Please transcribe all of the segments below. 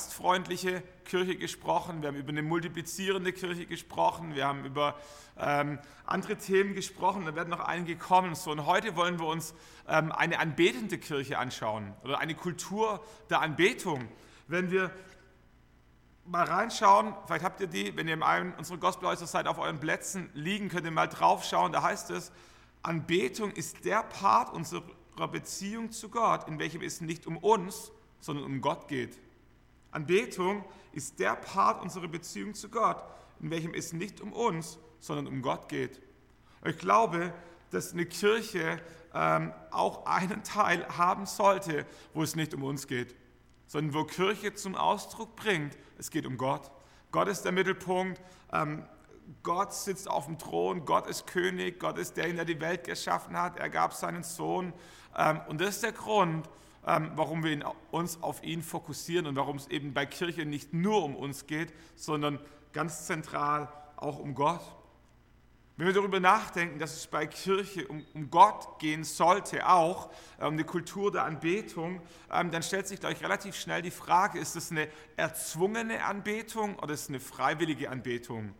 gastfreundliche Kirche gesprochen, wir haben über eine multiplizierende Kirche gesprochen, wir haben über ähm, andere Themen gesprochen, da werden noch einige kommen. So, und heute wollen wir uns ähm, eine anbetende Kirche anschauen oder eine Kultur der Anbetung. Wenn wir mal reinschauen, vielleicht habt ihr die, wenn ihr in einem unserer Gospelhäuser seid, auf euren Plätzen liegen, könnt ihr mal draufschauen, da heißt es, Anbetung ist der Part unserer Beziehung zu Gott, in welchem es nicht um uns, sondern um Gott geht. Anbetung ist der Part unserer Beziehung zu Gott, in welchem es nicht um uns, sondern um Gott geht. Ich glaube, dass eine Kirche ähm, auch einen Teil haben sollte, wo es nicht um uns geht, sondern wo Kirche zum Ausdruck bringt, es geht um Gott. Gott ist der Mittelpunkt. Ähm, Gott sitzt auf dem Thron, Gott ist König, Gott ist der, der die Welt geschaffen hat. Er gab seinen Sohn. Ähm, und das ist der Grund, warum wir uns auf ihn fokussieren und warum es eben bei Kirche nicht nur um uns geht, sondern ganz zentral auch um Gott. Wenn wir darüber nachdenken, dass es bei Kirche um, um Gott gehen sollte, auch äh, um eine Kultur der Anbetung, ähm, dann stellt sich, glaube ich, relativ schnell die Frage, ist es eine erzwungene Anbetung oder ist es eine freiwillige Anbetung?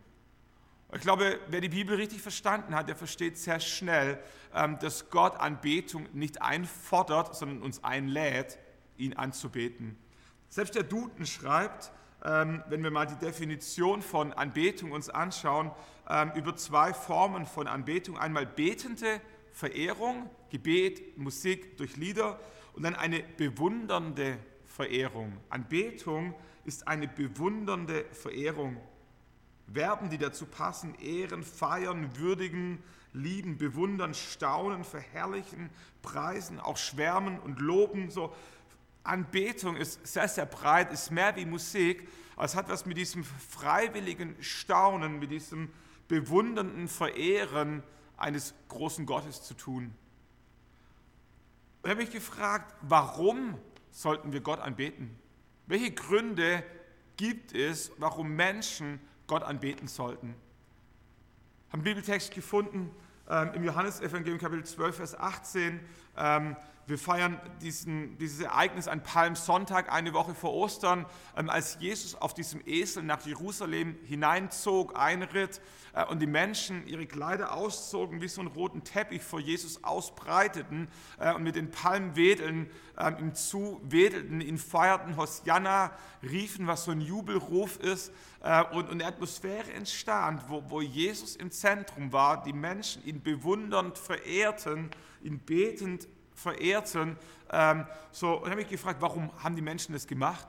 Ich glaube, wer die Bibel richtig verstanden hat, der versteht sehr schnell, ähm, dass Gott Anbetung nicht einfordert, sondern uns einlädt, ihn anzubeten. Selbst der Duden schreibt, ähm, wenn wir mal die Definition von Anbetung uns anschauen, ähm, über zwei Formen von Anbetung. Einmal betende Verehrung, Gebet, Musik durch Lieder und dann eine bewundernde Verehrung. Anbetung ist eine bewundernde Verehrung. Verben, die dazu passen, ehren, feiern, würdigen, lieben, bewundern, staunen, verherrlichen, preisen, auch schwärmen und loben. So Anbetung ist sehr, sehr breit, ist mehr wie Musik, es hat was mit diesem freiwilligen Staunen, mit diesem bewundernden Verehren eines großen Gottes zu tun. Und ich habe mich gefragt, warum sollten wir Gott anbeten? Welche Gründe gibt es, warum Menschen Gott anbeten sollten? Ich habe einen Bibeltext gefunden ähm, im Johannesevangelium Kapitel 12, Vers 18. Ähm, wir feiern diesen, dieses Ereignis an Palmsonntag, eine Woche vor Ostern, ähm, als Jesus auf diesem Esel nach Jerusalem hineinzog, einritt äh, und die Menschen ihre Kleider auszogen, wie so einen roten Teppich vor Jesus ausbreiteten äh, und mit den Palmwedeln ähm, ihm zuwedelten, ihn feierten, Hosianna riefen, was so ein Jubelruf ist äh, und, und eine Atmosphäre entstand, wo, wo Jesus im Zentrum war, die Menschen ihn bewundernd verehrten, ihn betend verehrten. Ähm, so, und habe mich gefragt, warum haben die Menschen das gemacht?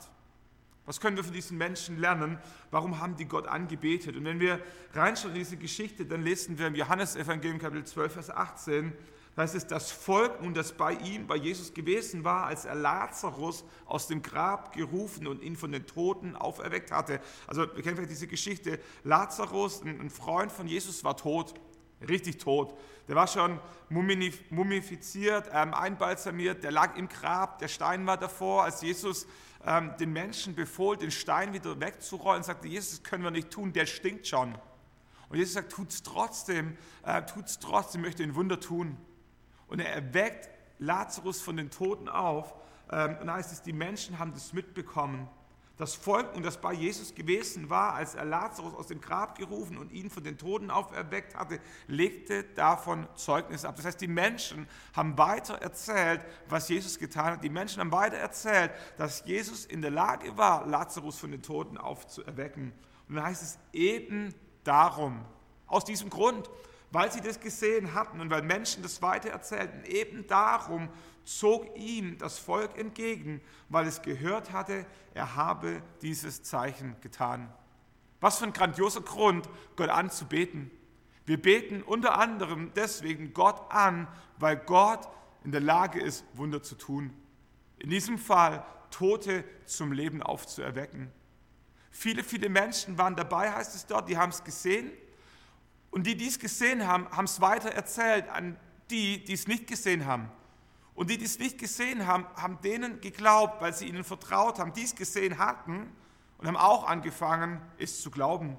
Was können wir von diesen Menschen lernen? Warum haben die Gott angebetet? Und wenn wir reinschauen in diese Geschichte, dann lesen wir im Johannesevangelium Kapitel 12, Vers 18, da heißt es, das Volk nun, das bei ihm, bei Jesus gewesen war, als er Lazarus aus dem Grab gerufen und ihn von den Toten auferweckt hatte. Also wir kennen vielleicht diese Geschichte, Lazarus, ein Freund von Jesus, war tot richtig tot. Der war schon mumifiziert, ähm, einbalsamiert, der lag im Grab, der Stein war davor, als Jesus ähm, den Menschen befohlen, den Stein wieder wegzurollen, sagte Jesus, das können wir nicht tun, der stinkt schon. Und Jesus sagt, tut es trotzdem, äh, es trotzdem, möchte ein Wunder tun. Und er erweckt Lazarus von den Toten auf. Ähm, und heißt es, die Menschen haben das mitbekommen das Volk und das bei Jesus gewesen war, als er Lazarus aus dem Grab gerufen und ihn von den Toten auferweckt hatte, legte davon Zeugnis ab. Das heißt, die Menschen haben weiter erzählt, was Jesus getan hat. Die Menschen haben weiter erzählt, dass Jesus in der Lage war, Lazarus von den Toten aufzuerwecken. Und dann heißt es eben darum, aus diesem Grund, weil sie das gesehen hatten und weil Menschen das weiter erzählten, eben darum zog ihm das Volk entgegen, weil es gehört hatte, er habe dieses Zeichen getan. Was für ein grandioser Grund, Gott anzubeten. Wir beten unter anderem deswegen Gott an, weil Gott in der Lage ist, Wunder zu tun. In diesem Fall Tote zum Leben aufzuerwecken. Viele, viele Menschen waren dabei, heißt es dort, die haben es gesehen. Und die, die es gesehen haben, haben es weiter erzählt an die, die es nicht gesehen haben. Und die, die es nicht gesehen haben, haben denen geglaubt, weil sie ihnen vertraut haben, die es gesehen hatten und haben auch angefangen, es zu glauben.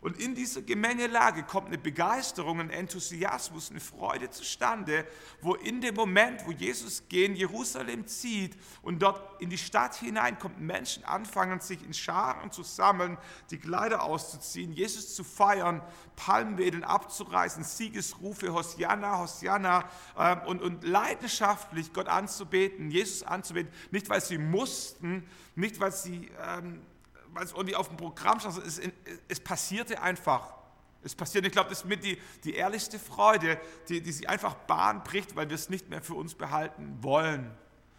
Und in dieser Gemengelage kommt eine Begeisterung, ein Enthusiasmus, eine Freude zustande, wo in dem Moment, wo Jesus gegen Jerusalem zieht und dort in die Stadt hineinkommt, Menschen anfangen, sich in Scharen zu sammeln, die Kleider auszuziehen, Jesus zu feiern, Palmwedeln abzureißen, Siegesrufe, Hosianna, Hosianna äh, und, und leidenschaftlich Gott anzubeten, Jesus anzubeten, nicht weil sie mussten, nicht weil sie... Ähm, weil es irgendwie auf dem Programm stand, es, es passierte einfach. Es passiert, ich glaube, das ist mit die, die ehrlichste Freude, die, die sich einfach Bahn bricht, weil wir es nicht mehr für uns behalten wollen.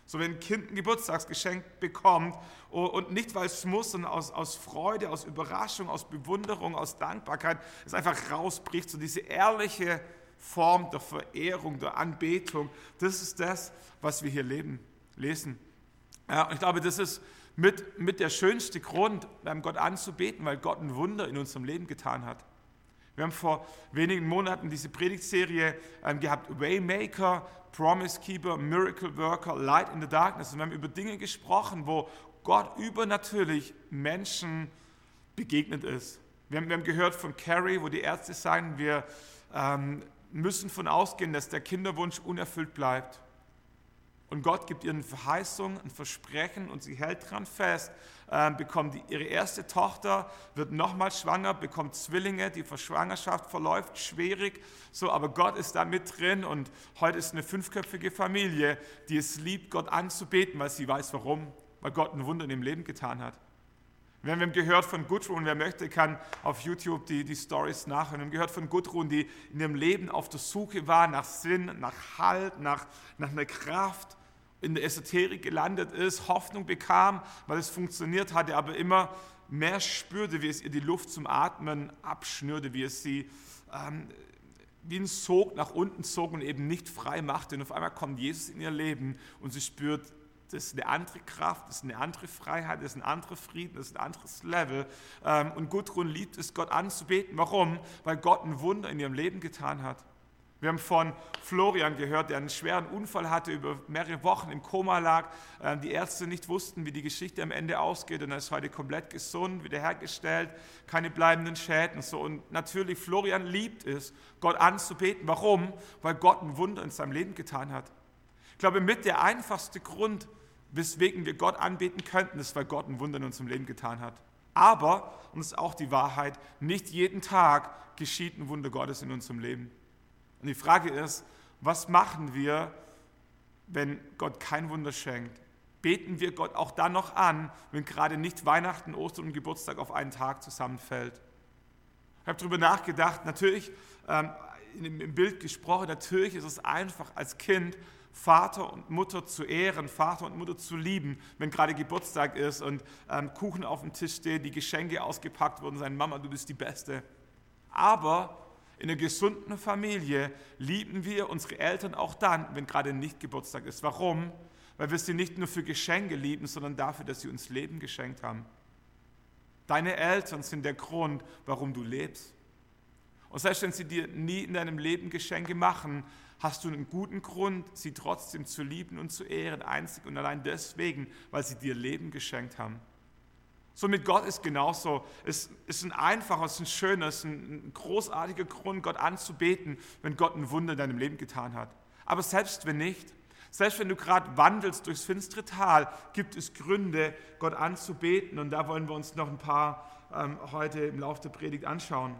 So wenn ein Kind ein Geburtstagsgeschenk bekommt und nicht, weil es muss, sondern aus, aus Freude, aus Überraschung, aus Bewunderung, aus Dankbarkeit, es einfach rausbricht, so diese ehrliche Form der Verehrung, der Anbetung, das ist das, was wir hier leben, lesen. Ja, ich glaube, das ist mit, mit der schönste Grund, Gott anzubeten, weil Gott ein Wunder in unserem Leben getan hat. Wir haben vor wenigen Monaten diese Predigtserie ähm, gehabt, Waymaker, Promise Keeper, Miracle Worker, Light in the Darkness. Und wir haben über Dinge gesprochen, wo Gott übernatürlich Menschen begegnet ist. Wir haben, wir haben gehört von Carrie, wo die Ärzte sagen, wir ähm, müssen von ausgehen, dass der Kinderwunsch unerfüllt bleibt. Und Gott gibt ihr eine Verheißung, ein Versprechen und sie hält dran fest, äh, bekommt die, ihre erste Tochter, wird nochmal schwanger, bekommt Zwillinge, die Schwangerschaft verläuft schwierig, so, aber Gott ist da mit drin und heute ist eine fünfköpfige Familie, die es liebt, Gott anzubeten, weil sie weiß warum, weil Gott ein Wunder in dem Leben getan hat. Wir haben gehört von Gudrun, wer möchte, kann auf YouTube die, die Stories nachhören. Wir haben gehört von Gudrun, die in ihrem Leben auf der Suche war nach Sinn, nach Halt, nach, nach einer Kraft in der Esoterik gelandet ist, Hoffnung bekam, weil es funktioniert hatte, aber immer mehr spürte, wie es ihr die Luft zum Atmen abschnürte, wie es sie ähm, wie ein Sog nach unten zog und eben nicht frei machte. Und auf einmal kommt Jesus in ihr Leben und sie spürt, das ist eine andere Kraft, das ist eine andere Freiheit, das ist ein anderer Frieden, das ist ein anderes Level. Ähm, und Gudrun liebt es, Gott anzubeten. Warum? Weil Gott ein Wunder in ihrem Leben getan hat. Wir haben von Florian gehört, der einen schweren Unfall hatte, über mehrere Wochen im Koma lag. Ähm, die Ärzte nicht wussten, wie die Geschichte am Ende ausgeht und er ist heute komplett gesund, wiederhergestellt, keine bleibenden Schäden. So. Und natürlich, Florian liebt es, Gott anzubeten. Warum? Weil Gott ein Wunder in seinem Leben getan hat. Ich glaube, mit der einfachste Grund, weswegen wir Gott anbeten könnten, ist, weil Gott ein Wunder in unserem Leben getan hat. Aber, und das ist auch die Wahrheit, nicht jeden Tag geschieht ein Wunder Gottes in unserem Leben. Und die Frage ist, was machen wir, wenn Gott kein Wunder schenkt? Beten wir Gott auch dann noch an, wenn gerade nicht Weihnachten, Ostern und Geburtstag auf einen Tag zusammenfällt? Ich habe darüber nachgedacht, natürlich ähm, im Bild gesprochen, natürlich ist es einfach als Kind Vater und Mutter zu ehren, Vater und Mutter zu lieben, wenn gerade Geburtstag ist und ähm, Kuchen auf dem Tisch steht, die Geschenke ausgepackt wurden, sagen, Mama, du bist die Beste. Aber in einer gesunden Familie lieben wir unsere Eltern auch dann, wenn gerade nicht Geburtstag ist. Warum? Weil wir sie nicht nur für Geschenke lieben, sondern dafür, dass sie uns Leben geschenkt haben. Deine Eltern sind der Grund, warum du lebst. Und selbst wenn sie dir nie in deinem Leben Geschenke machen, hast du einen guten Grund, sie trotzdem zu lieben und zu ehren, einzig und allein deswegen, weil sie dir Leben geschenkt haben. So mit Gott ist genauso. Es ist ein einfacher, es ist ein schöner, es ist ein großartiger Grund, Gott anzubeten, wenn Gott ein Wunder in deinem Leben getan hat. Aber selbst wenn nicht, selbst wenn du gerade wandelst durchs finstere Tal, gibt es Gründe, Gott anzubeten. Und da wollen wir uns noch ein paar ähm, heute im Laufe der Predigt anschauen.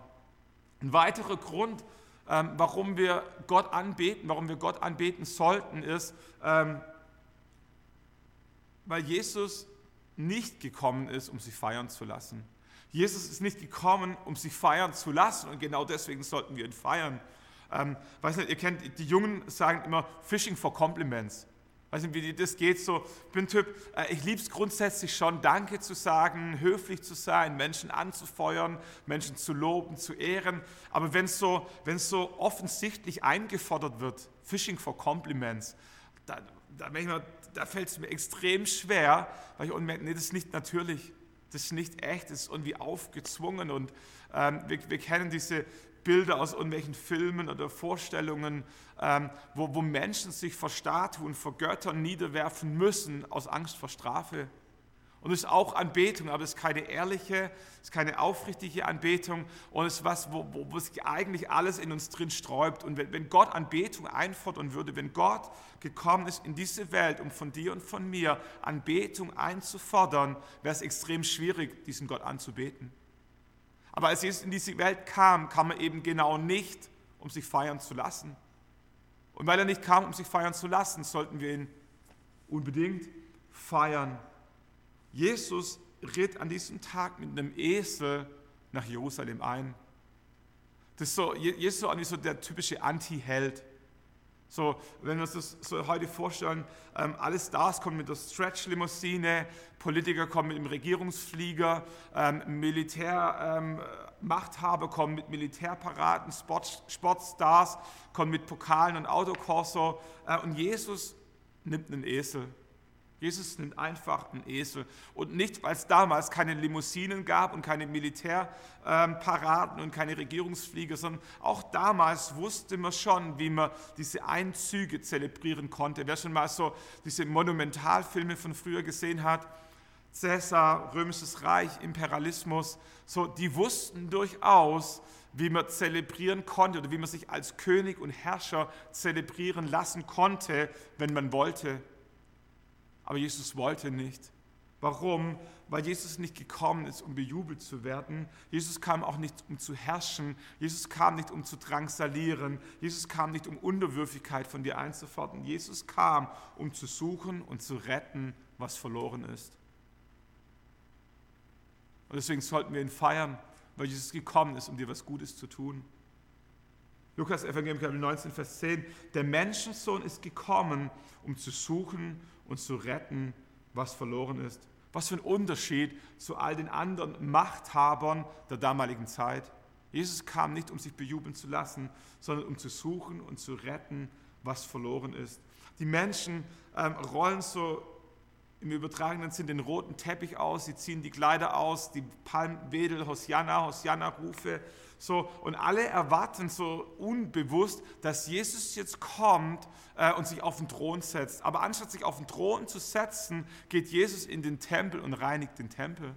Ein weiterer Grund, ähm, warum wir Gott anbeten, warum wir Gott anbeten sollten, ist, ähm, weil Jesus nicht gekommen ist, um sich feiern zu lassen. Jesus ist nicht gekommen, um sich feiern zu lassen und genau deswegen sollten wir ihn feiern. Ähm, weiß nicht, ihr kennt, die Jungen sagen immer Fishing for Compliments. Weiß nicht, wie das geht so. Ich bin Typ, äh, ich liebe es grundsätzlich schon, Danke zu sagen, höflich zu sein, Menschen anzufeuern, Menschen zu loben, zu ehren. Aber wenn es so, so offensichtlich eingefordert wird, Fishing for Compliments, da, da, manchmal, da fällt es mir extrem schwer, weil ich merke, nee, das ist nicht natürlich, das ist nicht echt, das ist irgendwie aufgezwungen. Und ähm, wir, wir, kennen diese Bilder aus irgendwelchen Filmen oder Vorstellungen, ähm, wo, wo Menschen sich vor Statuen, vor Göttern niederwerfen müssen aus Angst vor Strafe. Und es ist auch Anbetung, aber es ist keine ehrliche, es ist keine aufrichtige Anbetung und es ist was, wo, wo, wo sich eigentlich alles in uns drin sträubt. Und wenn, wenn Gott Anbetung einfordern würde, wenn Gott gekommen ist in diese Welt, um von dir und von mir Anbetung einzufordern, wäre es extrem schwierig, diesen Gott anzubeten. Aber als Jesus in diese Welt kam, kam er eben genau nicht, um sich feiern zu lassen. Und weil er nicht kam, um sich feiern zu lassen, sollten wir ihn unbedingt feiern. Jesus ritt an diesem Tag mit einem Esel nach Jerusalem ein. Das ist so, Jesus ist eigentlich so der typische Anti-Held. So, wenn wir uns das so heute vorstellen, ähm, alle Stars kommen mit der Stretch-Limousine, Politiker kommen mit dem Regierungsflieger, ähm, Militärmachthaber ähm, kommen mit Militärparaden, Sport, Sportstars kommen mit Pokalen und Autokorso äh, und Jesus nimmt einen Esel Jesus nimmt einfach einen Esel. Und nicht, weil es damals keine Limousinen gab und keine Militärparaden und keine Regierungsflieger, sondern auch damals wusste man schon, wie man diese Einzüge zelebrieren konnte. Wer schon mal so diese Monumentalfilme von früher gesehen hat, Cäsar, Römisches Reich, Imperialismus, so, die wussten durchaus, wie man zelebrieren konnte oder wie man sich als König und Herrscher zelebrieren lassen konnte, wenn man wollte. Aber Jesus wollte nicht. Warum? Weil Jesus nicht gekommen ist, um bejubelt zu werden. Jesus kam auch nicht, um zu herrschen. Jesus kam nicht, um zu drangsalieren. Jesus kam nicht, um Unterwürfigkeit von dir einzufordern. Jesus kam, um zu suchen und zu retten, was verloren ist. Und deswegen sollten wir ihn feiern, weil Jesus gekommen ist, um dir was Gutes zu tun. Lukas Evangelium Kapitel 19, Vers 10. Der Menschensohn ist gekommen, um zu suchen und zu retten, was verloren ist. Was für ein Unterschied zu all den anderen Machthabern der damaligen Zeit. Jesus kam nicht, um sich bejubeln zu lassen, sondern um zu suchen und zu retten, was verloren ist. Die Menschen ähm, rollen so im übertragenen Sinn den roten Teppich aus, sie ziehen die Kleider aus, die Palmwedel, Hosianna, Hosianna-Rufe so, und alle erwarten so unbewusst, dass Jesus jetzt kommt äh, und sich auf den Thron setzt. Aber anstatt sich auf den Thron zu setzen, geht Jesus in den Tempel und reinigt den Tempel.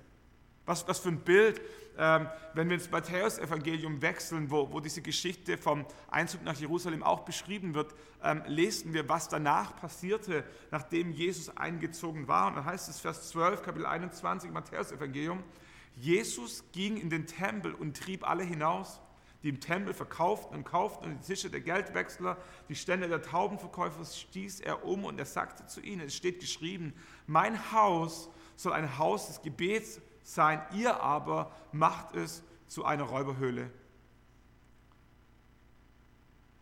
Was, was für ein Bild, ähm, wenn wir ins Matthäus-Evangelium wechseln, wo, wo diese Geschichte vom Einzug nach Jerusalem auch beschrieben wird, ähm, lesen wir, was danach passierte, nachdem Jesus eingezogen war. Und dann heißt es, Vers 12, Kapitel 21, Matthäus-Evangelium, Jesus ging in den Tempel und trieb alle hinaus, die im Tempel verkauften und kauften und die Tische der Geldwechsler, die Stände der Taubenverkäufer stieß er um und er sagte zu ihnen, es steht geschrieben, mein Haus soll ein Haus des Gebets sein, ihr aber macht es zu einer Räuberhöhle.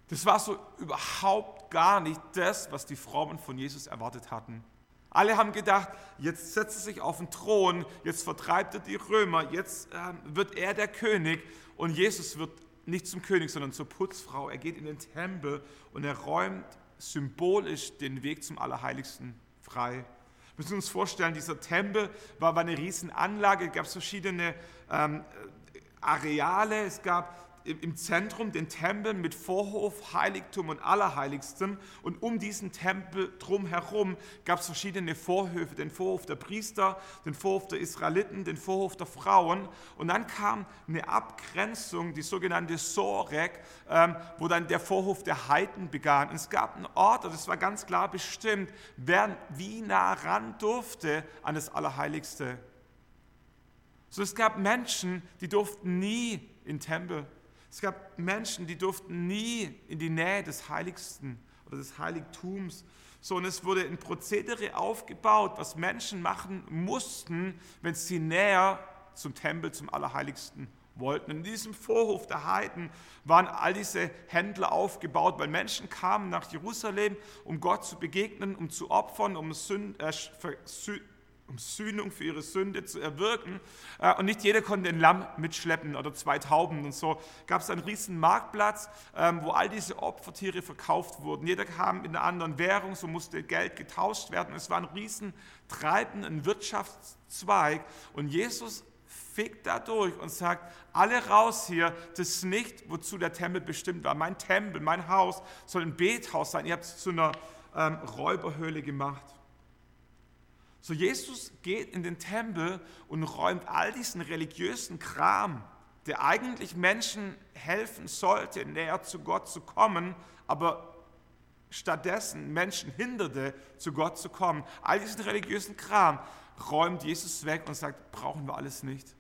Das war so überhaupt gar nicht das, was die Frommen von Jesus erwartet hatten. Alle haben gedacht, jetzt setzt er sich auf den Thron, jetzt vertreibt er die Römer, jetzt äh, wird er der König und Jesus wird nicht zum König, sondern zur Putzfrau. Er geht in den Tempel und er räumt symbolisch den Weg zum Allerheiligsten frei. Wir müssen uns vorstellen, dieser Tempel war, war eine Riesenanlage, es gab verschiedene ähm, Areale, es gab im Zentrum den Tempel mit Vorhof, Heiligtum und Allerheiligstem. Und um diesen Tempel drumherum gab es verschiedene Vorhöfe, den Vorhof der Priester, den Vorhof der Israeliten, den Vorhof der Frauen. Und dann kam eine Abgrenzung, die sogenannte Sorek, ähm, wo dann der Vorhof der Heiden begann. Und es gab einen Ort, das war ganz klar bestimmt, wer wie nah ran durfte an das Allerheiligste. So, es gab Menschen, die durften nie in den Tempel es gab Menschen, die durften nie in die Nähe des Heiligsten oder des Heiligtums. So, und es wurde ein Prozedere aufgebaut, was Menschen machen mussten, wenn sie näher zum Tempel, zum Allerheiligsten wollten. In diesem Vorhof der Heiden waren all diese Händler aufgebaut, weil Menschen kamen nach Jerusalem, um Gott zu begegnen, um zu opfern, um Sünd, äh, um Sühnung für ihre Sünde zu erwirken. Äh, und nicht jeder konnte ein Lamm mitschleppen oder zwei Tauben. Und so gab es einen riesen Marktplatz, ähm, wo all diese Opfertiere verkauft wurden. Jeder kam in einer anderen Währung, so musste Geld getauscht werden. Es war ein riesen Treiben, ein Wirtschaftszweig. Und Jesus fickt da durch und sagt, alle raus hier, das ist nicht, wozu der Tempel bestimmt war. Mein Tempel, mein Haus soll ein Bethaus sein. Ihr habt es zu einer ähm, Räuberhöhle gemacht. So Jesus geht in den Tempel und räumt all diesen religiösen Kram, der eigentlich Menschen helfen sollte, näher zu Gott zu kommen, aber stattdessen Menschen hinderte, zu Gott zu kommen. All diesen religiösen Kram räumt Jesus weg und sagt, brauchen wir alles nicht.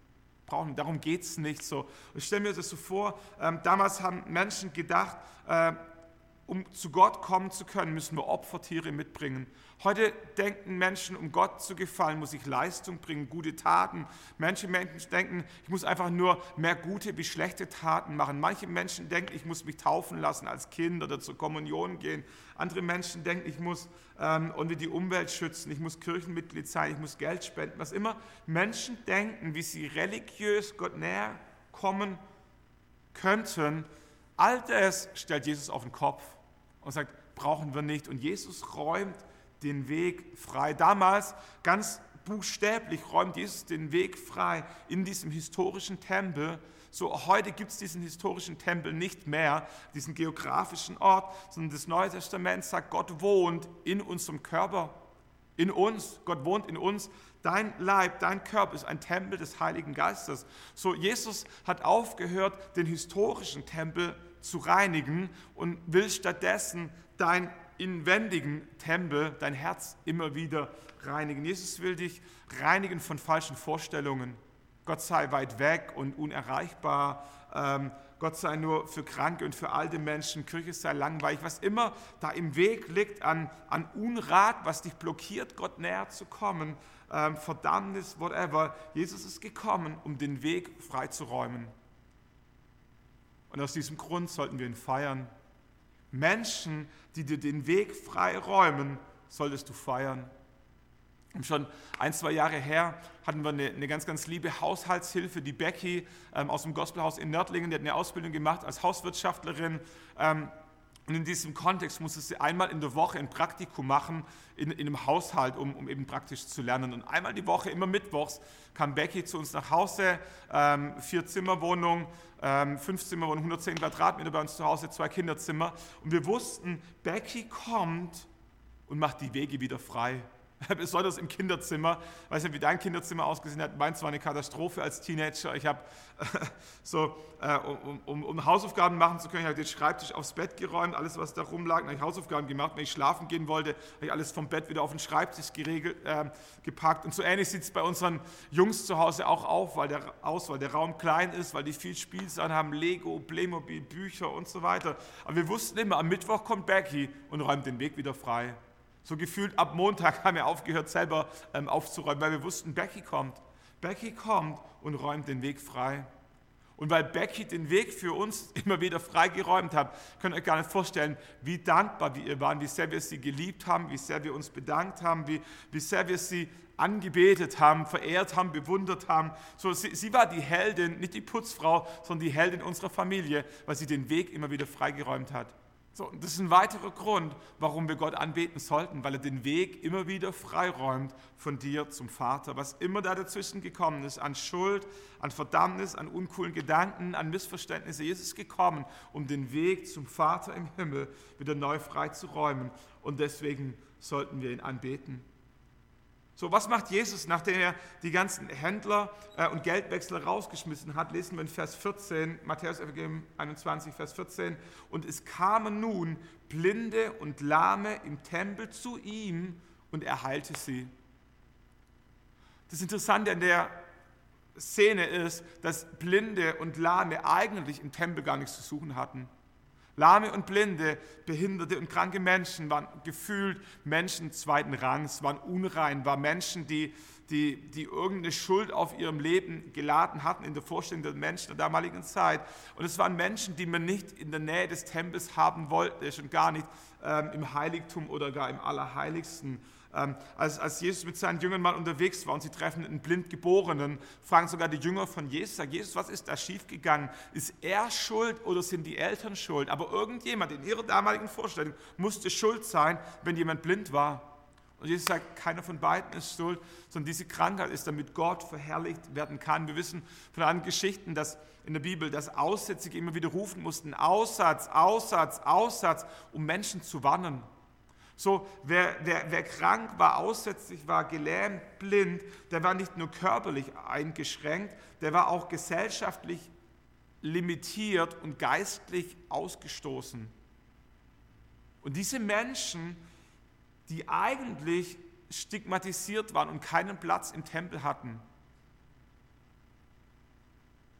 Brauchen, darum geht es nicht so. Ich stelle mir das so vor, ähm, damals haben Menschen gedacht, äh, um zu Gott kommen zu können, müssen wir Opfertiere mitbringen. Heute denken Menschen, um Gott zu gefallen, muss ich Leistung bringen, gute Taten. Manche Menschen denken, ich muss einfach nur mehr gute wie schlechte Taten machen. Manche Menschen denken, ich muss mich taufen lassen als Kind oder zur Kommunion gehen. Andere Menschen denken, ich muss ähm, die Umwelt schützen, ich muss Kirchenmitglied sein, ich muss Geld spenden. Was immer Menschen denken, wie sie religiös Gott näher kommen könnten, all das stellt Jesus auf den Kopf und sagt, brauchen wir nicht. Und Jesus räumt den Weg frei. Damals ganz buchstäblich räumt Jesus den Weg frei in diesem historischen Tempel. So heute gibt es diesen historischen Tempel nicht mehr, diesen geografischen Ort, sondern das Neue Testament sagt, Gott wohnt in unserem Körper, in uns. Gott wohnt in uns. Dein Leib, dein Körper ist ein Tempel des Heiligen Geistes. So Jesus hat aufgehört, den historischen Tempel zu reinigen und will stattdessen dein inwendigen Tempel, dein Herz immer wieder reinigen. Jesus will dich reinigen von falschen Vorstellungen. Gott sei weit weg und unerreichbar. Ähm, Gott sei nur für Kranke und für alte Menschen. Kirche sei langweilig. Was immer da im Weg liegt an, an Unrat, was dich blockiert, Gott näher zu kommen. Ähm, Verdammnis, whatever. Jesus ist gekommen, um den Weg freizuräumen. Und aus diesem Grund sollten wir ihn feiern. Menschen, die dir den Weg frei räumen, solltest du feiern. Und schon ein, zwei Jahre her hatten wir eine, eine ganz, ganz liebe Haushaltshilfe, die Becky ähm, aus dem Gospelhaus in Nördlingen, die hat eine Ausbildung gemacht als Hauswirtschaftlerin. Ähm, und in diesem Kontext musste sie einmal in der Woche ein Praktikum machen in, in einem Haushalt, um, um, eben praktisch zu lernen. Und einmal die Woche, immer mittwochs, kam Becky zu uns nach Hause, ähm, vier Zimmerwohnung, ähm, fünf Zimmerwohnung, 110 Quadratmeter bei uns zu Hause, zwei Kinderzimmer. Und wir wussten, Becky kommt und macht die Wege wieder frei. besonders im Kinderzimmer. Ich weiß nicht, wie dein Kinderzimmer ausgesehen hat. Meins war eine Katastrophe als Teenager. Ich habe so, äh, um, um, um, Hausaufgaben machen zu können, ich habe den Schreibtisch aufs Bett geräumt, alles, was da rumlag, habe ich Hausaufgaben gemacht. Wenn ich schlafen gehen wollte, habe ich alles vom Bett wieder auf den Schreibtisch geregelt, äh, gepackt. Und so ähnlich sieht es bei unseren Jungs zu Hause auch auf, weil der, aus, weil der Raum klein ist, weil die viel Spielsachen haben, Lego, Playmobil, Bücher und so weiter. Aber wir wussten immer, am Mittwoch kommt Becky und räumt den Weg wieder frei. So gefühlt ab Montag haben wir aufgehört, selber ähm, aufzuräumen, weil wir wussten, Becky kommt. Becky kommt und räumt den Weg frei. Und weil Becky den Weg für uns immer wieder freigeräumt hat, könnt ihr euch gar nicht vorstellen, wie dankbar wir waren, wie sehr wir sie geliebt haben, wie sehr wir uns bedankt haben, wie, wie sehr wir sie angebetet haben, verehrt haben, bewundert haben. So, sie, sie war die Heldin, nicht die Putzfrau, sondern die Heldin unserer Familie, weil sie den Weg immer wieder freigeräumt hat. So, und das ist ein weiterer Grund, warum wir Gott anbeten sollten, weil er den Weg immer wieder freiräumt von dir zum Vater. Was immer da dazwischen gekommen ist, an Schuld, an Verdammnis, an uncoolen Gedanken, an Missverständnisse, Jesus ist gekommen, um den Weg zum Vater im Himmel wieder neu freizuräumen. Und deswegen sollten wir ihn anbeten. So, was macht Jesus, nachdem er die ganzen Händler äh, und Geldwechsler rausgeschmissen hat? Lesen wir in Vers 14, Matthäus Evangelium 21, Vers 14. Und es kamen nun Blinde und Lahme im Tempel zu ihm und er heilte sie. Das Interessante an der Szene ist, dass Blinde und Lahme eigentlich im Tempel gar nichts zu suchen hatten. Lahme und Blinde, behinderte und kranke Menschen waren gefühlt Menschen zweiten Rangs, waren unrein, waren Menschen, die, die, die irgendeine Schuld auf ihrem Leben geladen hatten in der Vorstellung der Menschen der damaligen Zeit. Und es waren Menschen, die man nicht in der Nähe des Tempels haben wollte, schon gar nicht ähm, im Heiligtum oder gar im Allerheiligsten. Ähm, als, als Jesus mit seinen Jüngern mal unterwegs war und sie treffen einen Blindgeborenen, fragen sogar die Jünger von Jesus, sagen, Jesus, was ist da schiefgegangen? Ist er schuld oder sind die Eltern schuld? Aber irgendjemand in ihrer damaligen Vorstellung musste schuld sein, wenn jemand blind war. Und Jesus sagt, keiner von beiden ist schuld, sondern diese Krankheit ist, damit Gott verherrlicht werden kann. Wir wissen von anderen Geschichten, dass in der Bibel, dass Aussätzige immer wieder rufen mussten, Aussatz, Aussatz, Aussatz, um Menschen zu warnen. So, wer, wer, wer krank war, aussätzlich war, gelähmt, blind, der war nicht nur körperlich eingeschränkt, der war auch gesellschaftlich limitiert und geistlich ausgestoßen. Und diese Menschen, die eigentlich stigmatisiert waren und keinen Platz im Tempel hatten,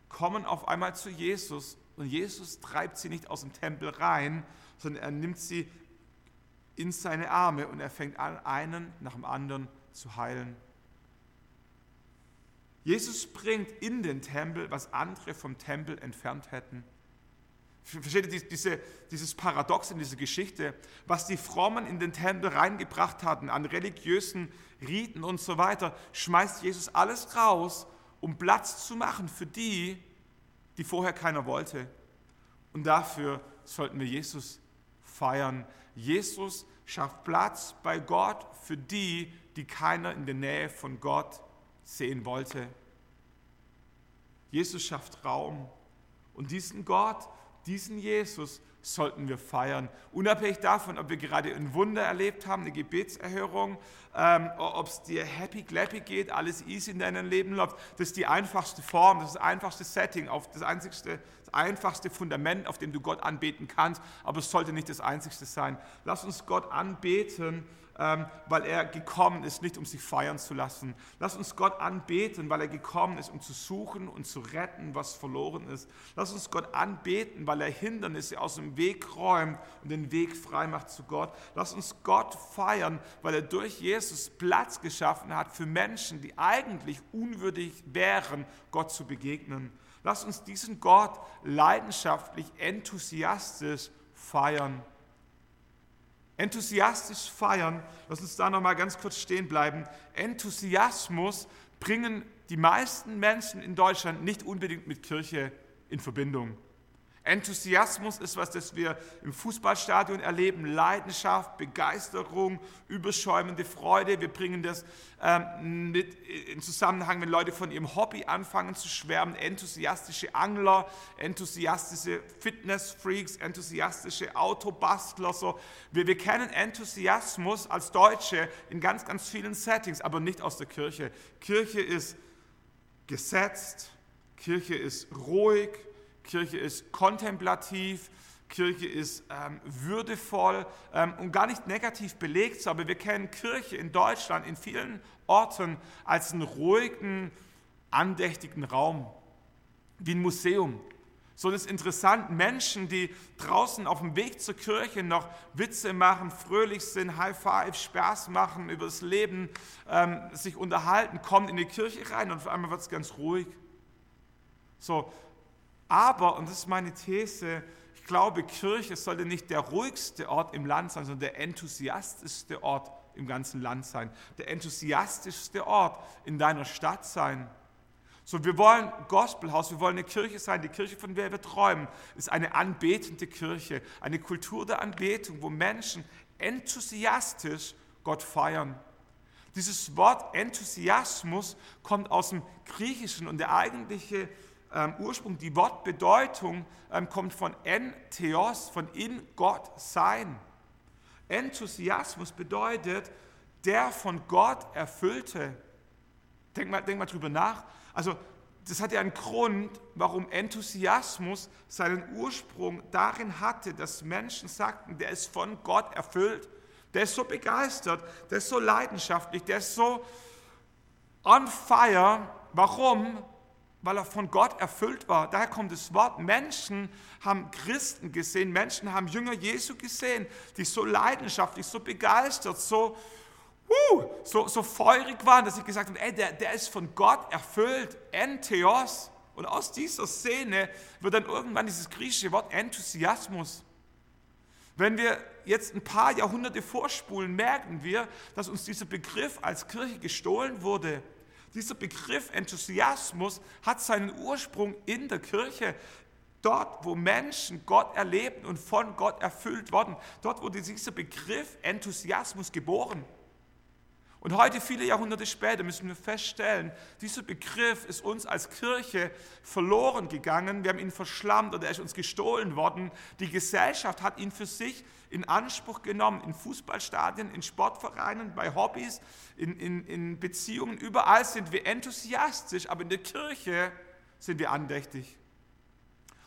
kommen auf einmal zu Jesus und Jesus treibt sie nicht aus dem Tempel rein, sondern er nimmt sie in seine Arme und er fängt an, einen nach dem anderen zu heilen. Jesus bringt in den Tempel, was andere vom Tempel entfernt hätten. Versteht ihr diese, dieses Paradox in dieser Geschichte? Was die Frommen in den Tempel reingebracht hatten an religiösen Riten und so weiter, schmeißt Jesus alles raus, um Platz zu machen für die, die vorher keiner wollte. Und dafür sollten wir Jesus feiern. Jesus schafft Platz bei Gott für die, die keiner in der Nähe von Gott sehen wollte. Jesus schafft Raum. Und diesen Gott, diesen Jesus sollten wir feiern. Unabhängig davon, ob wir gerade ein Wunder erlebt haben, eine Gebetserhörung, ähm, ob es dir happy, clappy geht, alles easy in deinem Leben läuft. Das ist die einfachste Form, das ist das einfachste Setting, auf das, einzigste, das einfachste Fundament, auf dem du Gott anbeten kannst. Aber es sollte nicht das einzigste sein. Lass uns Gott anbeten weil er gekommen ist, nicht um sich feiern zu lassen. Lass uns Gott anbeten, weil er gekommen ist, um zu suchen und zu retten, was verloren ist. Lass uns Gott anbeten, weil er Hindernisse aus dem Weg räumt und den Weg frei macht zu Gott. Lass uns Gott feiern, weil er durch Jesus Platz geschaffen hat für Menschen, die eigentlich unwürdig wären, Gott zu begegnen. Lass uns diesen Gott leidenschaftlich, enthusiastisch feiern enthusiastisch feiern, lass uns da nochmal ganz kurz stehen bleiben. Enthusiasmus bringen die meisten Menschen in Deutschland nicht unbedingt mit Kirche in Verbindung. Enthusiasmus ist was, das wir im Fußballstadion erleben. Leidenschaft, Begeisterung, überschäumende Freude. Wir bringen das ähm, mit in Zusammenhang, wenn Leute von ihrem Hobby anfangen zu schwärmen. Enthusiastische Angler, enthusiastische Fitnessfreaks, enthusiastische Autobastler. So. Wir, wir kennen Enthusiasmus als Deutsche in ganz, ganz vielen Settings, aber nicht aus der Kirche. Kirche ist gesetzt, Kirche ist ruhig, Kirche ist kontemplativ, Kirche ist ähm, würdevoll ähm, und gar nicht negativ belegt, aber wir kennen Kirche in Deutschland in vielen Orten als einen ruhigen, andächtigen Raum, wie ein Museum. So das ist interessant, Menschen, die draußen auf dem Weg zur Kirche noch Witze machen, fröhlich sind, High Five, Spaß machen, über das Leben ähm, sich unterhalten, kommen in die Kirche rein und auf einmal wird es ganz ruhig. So, aber, und das ist meine These, ich glaube, Kirche sollte nicht der ruhigste Ort im Land sein, sondern der enthusiastischste Ort im ganzen Land sein. Der enthusiastischste Ort in deiner Stadt sein. So, wir wollen Gospelhaus, wir wollen eine Kirche sein. Die Kirche, von der wir träumen, ist eine anbetende Kirche, eine Kultur der Anbetung, wo Menschen enthusiastisch Gott feiern. Dieses Wort Enthusiasmus kommt aus dem Griechischen und der eigentliche ähm, Ursprung, die Wortbedeutung ähm, kommt von entheos, von in Gott sein. Enthusiasmus bedeutet der von Gott erfüllte. Denk mal, denk mal drüber nach. Also, das hat ja einen Grund, warum Enthusiasmus seinen Ursprung darin hatte, dass Menschen sagten, der ist von Gott erfüllt, der ist so begeistert, der ist so leidenschaftlich, der ist so on fire. Warum? Weil er von Gott erfüllt war. Daher kommt das Wort. Menschen haben Christen gesehen, Menschen haben Jünger Jesu gesehen, die so leidenschaftlich, so begeistert, so, uh, so, so feurig waren, dass sie gesagt haben, ey, der, der ist von Gott erfüllt, Entheos. Und aus dieser Szene wird dann irgendwann dieses griechische Wort Enthusiasmus. Wenn wir jetzt ein paar Jahrhunderte vorspulen, merken wir, dass uns dieser Begriff als Kirche gestohlen wurde. Dieser Begriff Enthusiasmus hat seinen Ursprung in der Kirche. Dort, wo Menschen Gott erleben und von Gott erfüllt worden, dort wurde dieser Begriff Enthusiasmus geboren. Und heute, viele Jahrhunderte später, müssen wir feststellen, dieser Begriff ist uns als Kirche verloren gegangen. Wir haben ihn verschlammt oder er ist uns gestohlen worden. Die Gesellschaft hat ihn für sich in Anspruch genommen, in Fußballstadien, in Sportvereinen, bei Hobbys, in, in, in Beziehungen. Überall sind wir enthusiastisch, aber in der Kirche sind wir andächtig.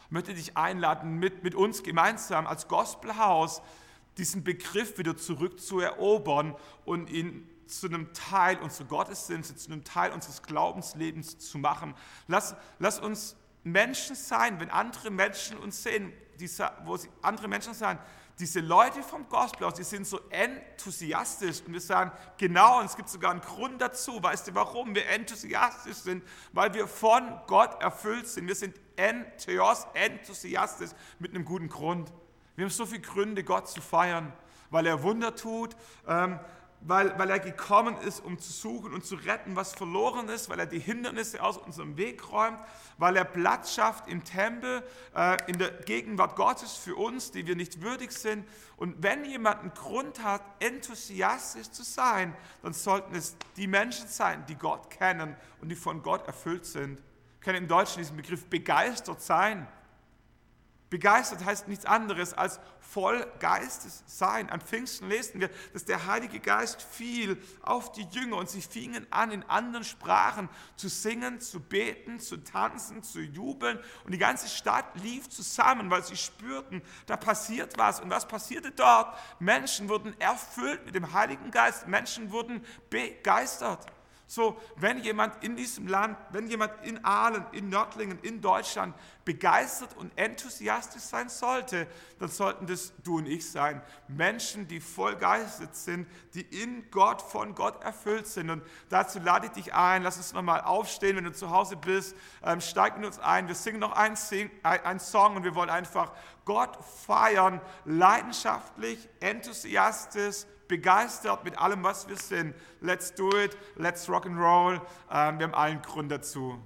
Ich möchte dich einladen, mit, mit uns gemeinsam als Gospelhaus diesen Begriff wieder zurückzuerobern und ihn zu einem Teil unseres Gottesdienstes, zu einem Teil unseres Glaubenslebens zu machen. Lass, lass uns Menschen sein, wenn andere Menschen uns sehen, diese, wo sie, andere Menschen sein, diese Leute vom Gospel die sind so enthusiastisch und wir sagen, genau, und es gibt sogar einen Grund dazu. Weißt du, warum wir enthusiastisch sind? Weil wir von Gott erfüllt sind. Wir sind entheos, enthusiastisch mit einem guten Grund. Wir haben so viele Gründe, Gott zu feiern, weil er Wunder tut, ähm, weil, weil er gekommen ist, um zu suchen und zu retten, was verloren ist, weil er die Hindernisse aus unserem Weg räumt, weil er Platz schafft im Tempel, äh, in der Gegenwart Gottes für uns, die wir nicht würdig sind. Und wenn jemand einen Grund hat, enthusiastisch zu sein, dann sollten es die Menschen sein, die Gott kennen und die von Gott erfüllt sind. Ich kenne im Deutschen diesen Begriff begeistert sein. Begeistert heißt nichts anderes als voll Geistes sein. An Pfingsten lesen wir, dass der Heilige Geist fiel auf die Jünger und sie fingen an, in anderen Sprachen zu singen, zu beten, zu tanzen, zu jubeln. Und die ganze Stadt lief zusammen, weil sie spürten, da passiert was. Und was passierte dort? Menschen wurden erfüllt mit dem Heiligen Geist. Menschen wurden begeistert. So, wenn jemand in diesem Land, wenn jemand in Aalen, in Nördlingen, in Deutschland begeistert und enthusiastisch sein sollte, dann sollten das du und ich sein. Menschen, die voll geistet sind, die in Gott, von Gott erfüllt sind. Und dazu lade ich dich ein, lass uns nochmal aufstehen, wenn du zu Hause bist, ähm, steig in uns ein. Wir singen noch einen, Sing, einen Song und wir wollen einfach Gott feiern, leidenschaftlich, enthusiastisch, begeistert mit allem, was wir sind. Let's do it, let's rock and roll. Ähm, wir haben allen Grund dazu.